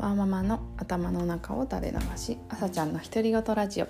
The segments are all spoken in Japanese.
わーママの頭の中を垂れ流し朝ちゃんの独り言ラジオ。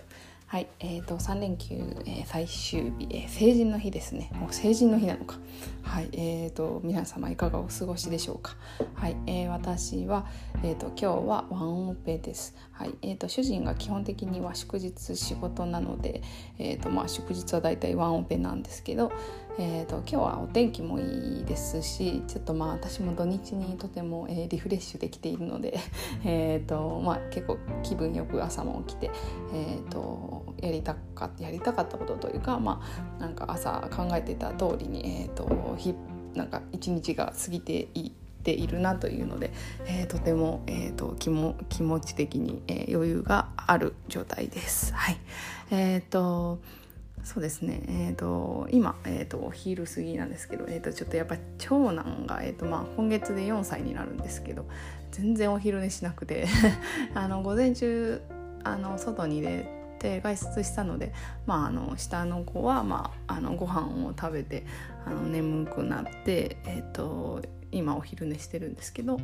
はいえーと、3連休、えー、最終日、えー、成人の日ですね。もう成人の日なのか。はいえーと、皆様いかがお過ごしでしょうか。はい、えー、私は、えーと、今日はワンオペです。はいえー、と主人が基本的には祝日仕事なので、えーとまあ、祝日はだいたいワンオペなんですけど、えーと、今日はお天気もいいですしちょっとまあ私も土日にとても、えー、リフレッシュできているのでえと、まあ、結構気分よく朝も起きて、えーと、やりたかやりたかったことというか、まあ、なんか朝考えてた通りに、えー、とひなんか一日が過ぎていっているなというので、えー、とても、えー、と気も気持ち的に、えー、余裕がある状態です。はいえーとそうですね、えーと、今、えーと、お昼過ぎなんですけど、えーと、ちょっとやっぱ長男が、えーとまあ、今月で4歳になるんですけど全然お昼寝しなくて あの午前中あの外に出て外出したので、まあ、あの下の子は、まあ、あのご飯を食べてあの眠くなって、えー、と今お昼寝してるんですけど、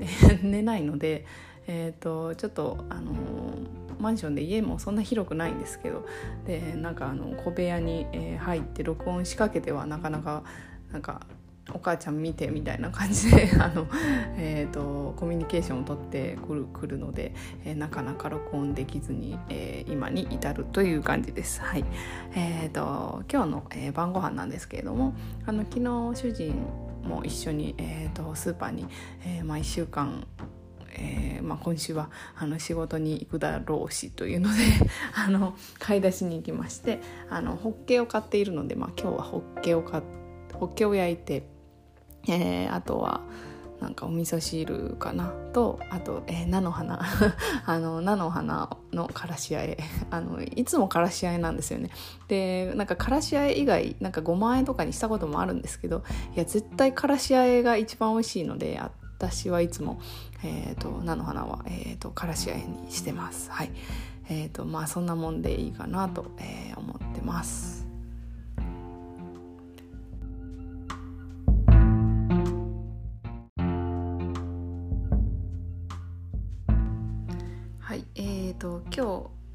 え、寝ないので。えーと、ちょっと、あのマンションで家もそんな広くないんですけどでなんかあの小部屋に、えー、入って録音しかけてはなかなかなんかお母ちゃん見てみたいな感じで あの、えーと、コミュニケーションをとってくるくるので、えー、なかなか録音できずに、えー、今に至るという感じです。はいえーと、今日の、えー、晩ご飯なんですけれどもあの昨日主人も一緒に、えーと、スーパーに、えーまあ、1週間えーまあ、今週はあの仕事に行くだろうしというので あの買い出しに行きましてあのホッケを買っているので、まあ、今日はホッケを買ホッケを焼いて、えー、あとはなんかお味噌汁かな？とあと、えー、菜の花。あの菜の花のからしあえ。あのいつもからしあえなんですよね。でなんかからしあえ以外なんかごまあえとかにしたこともあるんですけどいや絶対からしあえが一番美味しいのであ私はいつも、えーと、菜の花は、えーと、からしあえにしてます。はいえーとまあ、そんなもんでいいかなと、えー、思ってます。はい、えーと今日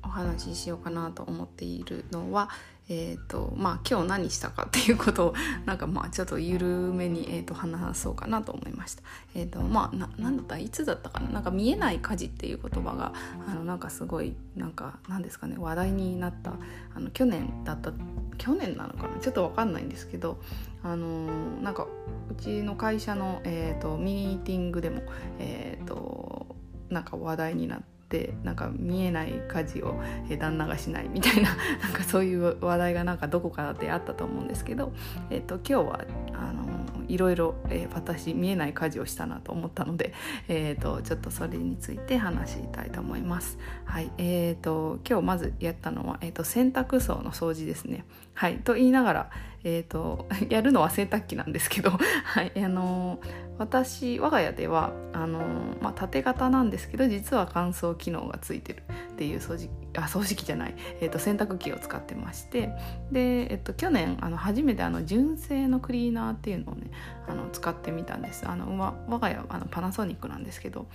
お話ししようかなと思っているのは、えーとまあ、今日何したかっていうことをなんかまあちょっと緩めに、えー、と話そうかなと思いました。えーとまあ、ななんだった？いつだったかな？なんか見えない火事っていう言葉があのなんかすごいなんかなんですかね？話題になったあの去年だった去年なのかな？ちょっと分かんないんですけどあのー、なんかうちの会社の、えーと、ミーティングでも、えーとなんか話題になって。ってなんか見えない家事を旦那がしないみたいな なんかそういう話題がなんかどこかであったと思うんですけど、えーと、今日はあのいろいろ、えー、私見えない家事をしたなと思ったので、えーと、ちょっとそれについて話したいと思います。はいえーと、今日まずやったのは、えー、と洗濯槽の掃除ですね。はい、と言いながら、えーと、やるのは洗濯機なんですけど、はい。あの私我が家ではあの、まあ、縦型なんですけど実は乾燥機能がついてるっていう掃除あ掃除機じゃない、えーと、洗濯機を使ってまして。で、えーと、去年あの初めてあの純正のクリーナーっていうのをねあの使ってみたんです。あのま我が家はあのパナソニックなんですけど。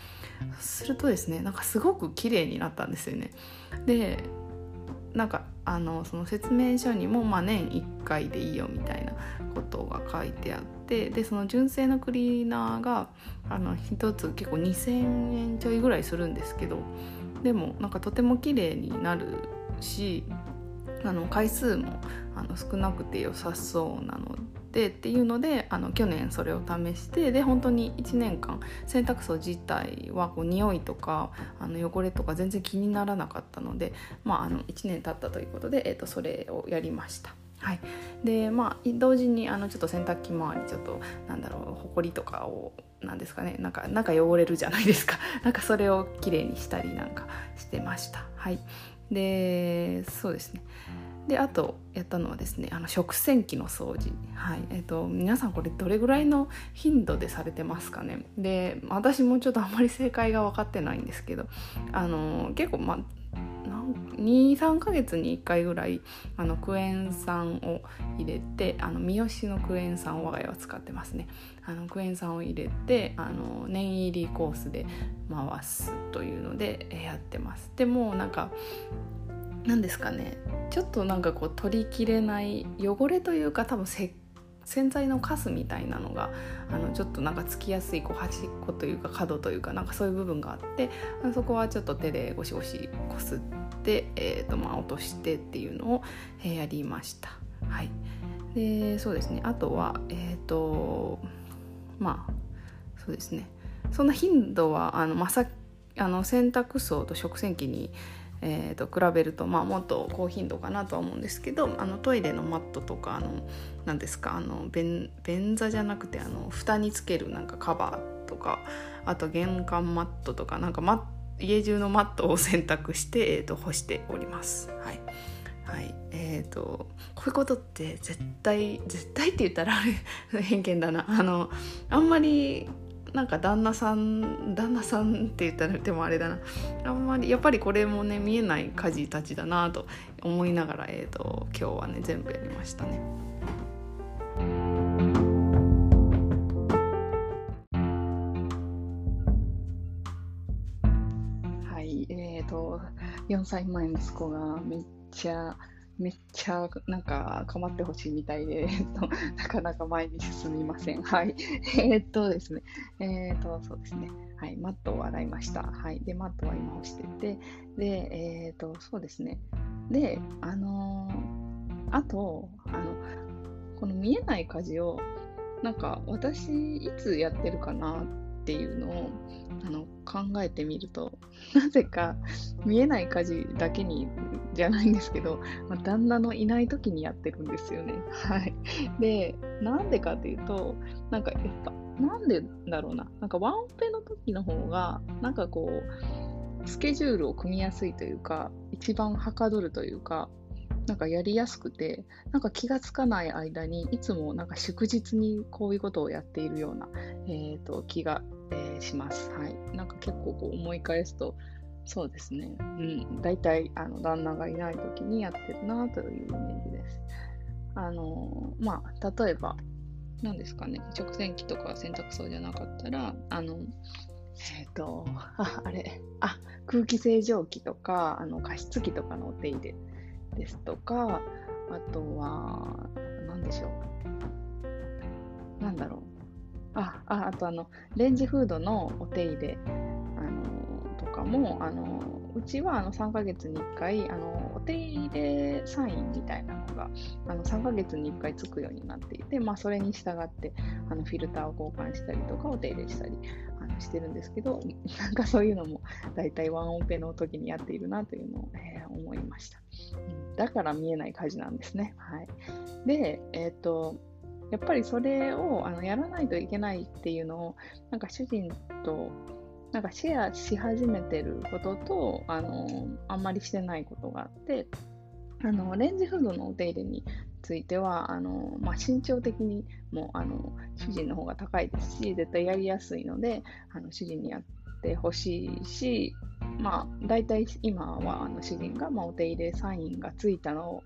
するとですねなんかすごく綺麗になったんですよね。でなんかあのその説明書にも、まあ、年1回でいいよみたいなことが書いてあってでその純正のクリーナーがあの1つ結構2,000円ちょいぐらいするんですけどでもなんかとても綺麗になるしあの回数もあの少なくて良さそうなのででっていうのであの去年それを試してで本当に1年間洗濯槽自体はこう匂いとかあの汚れとか全然気にならなかったので、まあ、あの1年経ったということで、えー、とそれをやりました。はい、でまあ同時にあのちょっと洗濯機周りちょっとなんだろうほこりとかをなんですかねなんかなんか汚れるじゃないですか。なんかそれをきれいにしたりなんかしてました。はい。でそうですね。であとやったのはですねあの食洗機の掃除。はい。えっ、と皆さんこれどれぐらいの頻度でされてますかね。で私もちょっとあんまり正解が分かってないんですけどあの結構ま何23ヶ月に1回ぐらいあのクエン酸を入れてあの三好のクエン酸を我が家は使ってますね。あのクエン酸を入れてあの念入りコースで回すというのでやってます。でもなんか何ですかね。ちょっとなんかこう取りきれない汚れというか多分石洗剤のカスみたいなのがあのちょっとなんかつきやすいこう端っこというか角というかなんかそういう部分があってそこはちょっと手でゴシゴシこすって、えーとまあ、落としてっていうのを、えー、やりました。はい、でそうですねあとはえっ、ー、とまあそうですねそんな頻度はあのまさあの洗濯槽と食洗機にえーと、比べると、まあ、もっと高頻度かなとは思うんですけどあのトイレのマットとかあの何ですかあの便便座じゃなくてあの蓋につけるなんかカバーとかあと玄関マットとかなんかマ家中のマットを洗濯して、えーと、干しております。はい。はい。えーと、こういうことって絶対絶対って言ったら 偏見だな。あのあんまりなんか旦那さん旦那さんって言ったらでもあれだなあんまりやっぱりこれもね見えない家事たちだなと思いながら、えーと、今日はね全部やりましたね。はいえーと、と4歳前息子がめっちゃめっちゃなんか構ってほしいみたいで、えっと、なかなか前に進みません。はい。えっとですね、えー、っと、そうですね。はい、マットを洗いました。はい。で、マットは今押してて、で、えー、っと、そうですね。で、あのー、あと、あの、この見えない家事を、なんか私いつやってるかなっていうのをあの考えてみると なぜか見えない家事だけにじゃないんですけど、まあ、旦那のいない時にやってるんですよね。はい、でなんでかっていうとなんかやっぱなんでだろうななんかワンオペの時の方がなんかこうスケジュールを組みやすいというか一番はかどるというかなんかやりやすくてなんか気がつかない間にいつもなんか祝日にこういうことをやっているような、えーと、気が、えー、します。はい、なんか結構こう思い返すとそうですね、うん、大体あの旦那がいない時にやってるなというイメージです。あのまあ例えば何ですかね食洗機とか洗濯槽じゃなかったらあのえっ、ー、とああれあ空気清浄機とかあの加湿器とかのお手入れですとか、あとは、何でしょう。なんだろう。あ、ああとあの、レンジフードのお手入れ、あのとかも、あのうちはあの3ヶ月に1回あのお手入れサインみたいなのがあの3ヶ月に1回つくようになっていて、まあ、それに従ってあのフィルターを交換したりとかお手入れしたりあのしてるんですけど なんかそういうのも大体ワンオペの時にやっているなというのを、えー、思いました。だから見えない家事なんですね。はい、で、えっ、ー、と、やっぱりそれをあのやらないといけないっていうのを、なんか主人となんかシェアし始めてることと、あのあんまりしてないことがあって、あのレンジフードのお手入れについてはあの、まあ、身長的にもあの主人の方が高いですし絶対やりやすいのであの主人にやってほしいしまあ、大体今はあの主人が、まあ、お手入れサインがついたのを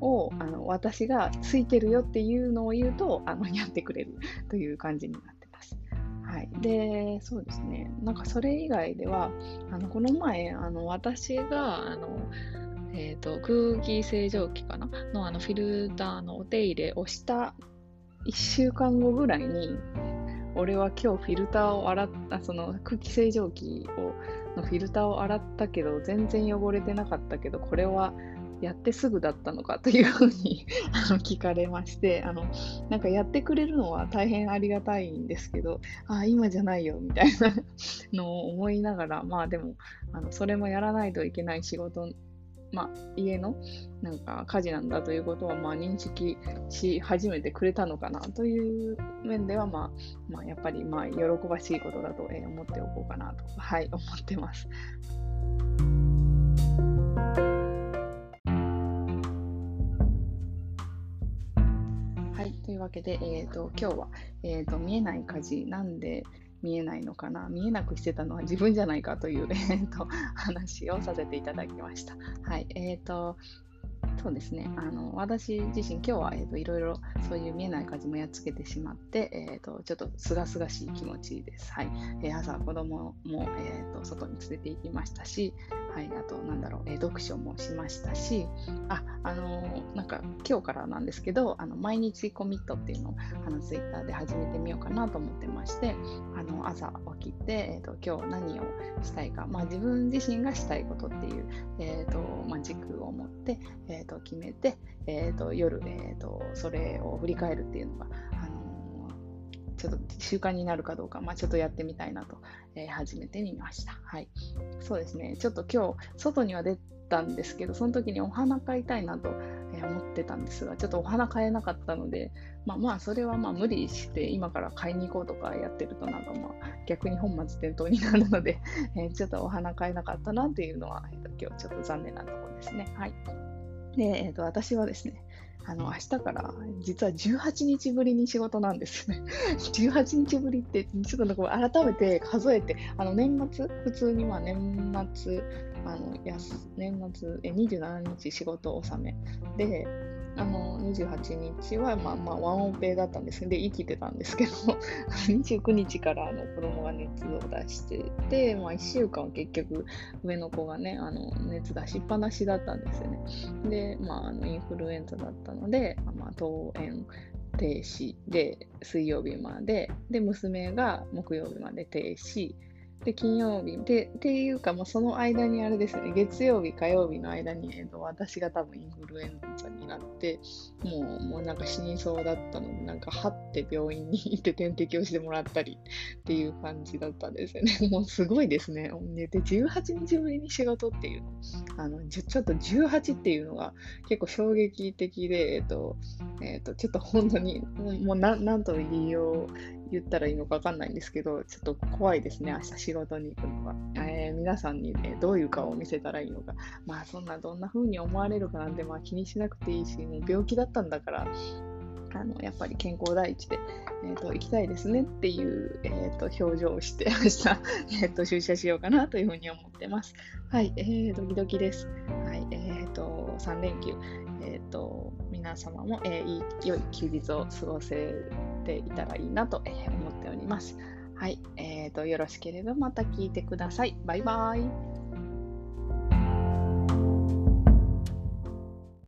あの私がついてるよっていうのを言うとあのやってくれる という感じになってます。はい、でそうですね。なんかそれ以外ではあのこの前あの私があの、えーと、空気清浄機かな？のあのフィルターのお手入れをした1週間後ぐらいに俺は今日フィルターを洗ったその空気清浄機をのフィルターを洗ったけど全然汚れてなかったけどこれはやってすぐだったのかというふうに あの聞かれましてあのなんかやってくれるのは大変ありがたいんですけどあ今じゃないよみたいな のを思いながらまあでもあのそれもやらないといけない仕事まあ、家のなんか家事なんだということはまあ認識し始めてくれたのかなという面では、まあ、まあ、やっぱりまあ喜ばしいことだと思っておこうかなと、はい、思ってます。わけで、えーと、今日は、えーと、見えない家事なんで見えないのかな？見えなくしてたのは自分じゃないかという、えーと、話をさせていただきました。はい、えーとそうですねあの私自身今日は、えーと、いろいろそういう見えない風もやっつけてしまって、えーと、ちょっとすがすがしい気持ちです。はいえー、朝子供も、えーと、外に連れて行きましたし、はい、あとなんだろう、えー、読書もしましたしああのー、なんか今日からなんですけどあの毎日コミットっていうのをあのツイッターで始めてみようかなと思ってましてあの朝起きて、えー、と今日何をしたいか、まあ、自分自身がしたいことっていう、えーとまあ、軸を持って、えー、と決めて、えー、と夜、えー、とそれを振り返るっていうのが、ちょっと習慣になるかどうか、まあ、ちょっとやってみたいなと、えー、始めてみました。はい。そうですね。ちょっと今日、外には出たんですけど、その時にお花買いたいなと、え思ってたんですが、ちょっとお花買えなかったので、まあまあ、それはまあ無理して今から買いに行こうとかやってるとなんかまあ逆に本末転倒になるので、えちょっとお花買えなかったなっていうのは、えー、と今日ちょっと残念なところですね。はい。で、えー、と私はですね、あの明日から実は18日ぶりに仕事なんですね。18日ぶりってちょっと改めて数えて、あの年末、普通にまあ年末、あの年末え27日仕事納めで、あの28日は、まあ、まあワンオペだったんですで生きてたんですけど 29日からあの子供が熱を出してて、まあ、1週間は結局上の子がねあの熱出しっぱなしだったんですよね。で、まあ、あのインフルエンザだったので、まあ、登園停止で水曜日まで。で娘が木曜日まで停止。で、金曜日で、っていうか、もうその間にあれですね、月曜日、火曜日の間に、えーと、私が多分インフルエンザになって、もう、もうなんか死にそうだったので、なんか、はって病院に行って点滴をしてもらったりっていう感じだったんですよね。もうすごいですね。で、18日ぶりに仕事っていうの、あのちょっと18っていうのが結構衝撃的で、えっ、ー、と、え、ー、と、ちょっと本当に、もうななんと言いよう、言ったらいいのか分かんないんですけど、ちょっと怖いですね、明日仕事に行くのは。えー、皆さんに、ね、どういう顔を見せたらいいのか。まあ、そんな、どんな風に思われるかなんて、まあ、気にしなくていいし、もう病気だったんだから、あのやっぱり健康第一で、えーと、行きたいですねっていう、えーと、表情をして 明日、えーと、出社しようかなというふうに思ってます。はい、えー、ドキドキです。はい、えー、と3連休、えー、と皆様も、えー、いい良い休日を過ごせていたらいいなと、えー、思っております。はい、えーと、よろしければまた聞いてください。バイバイ。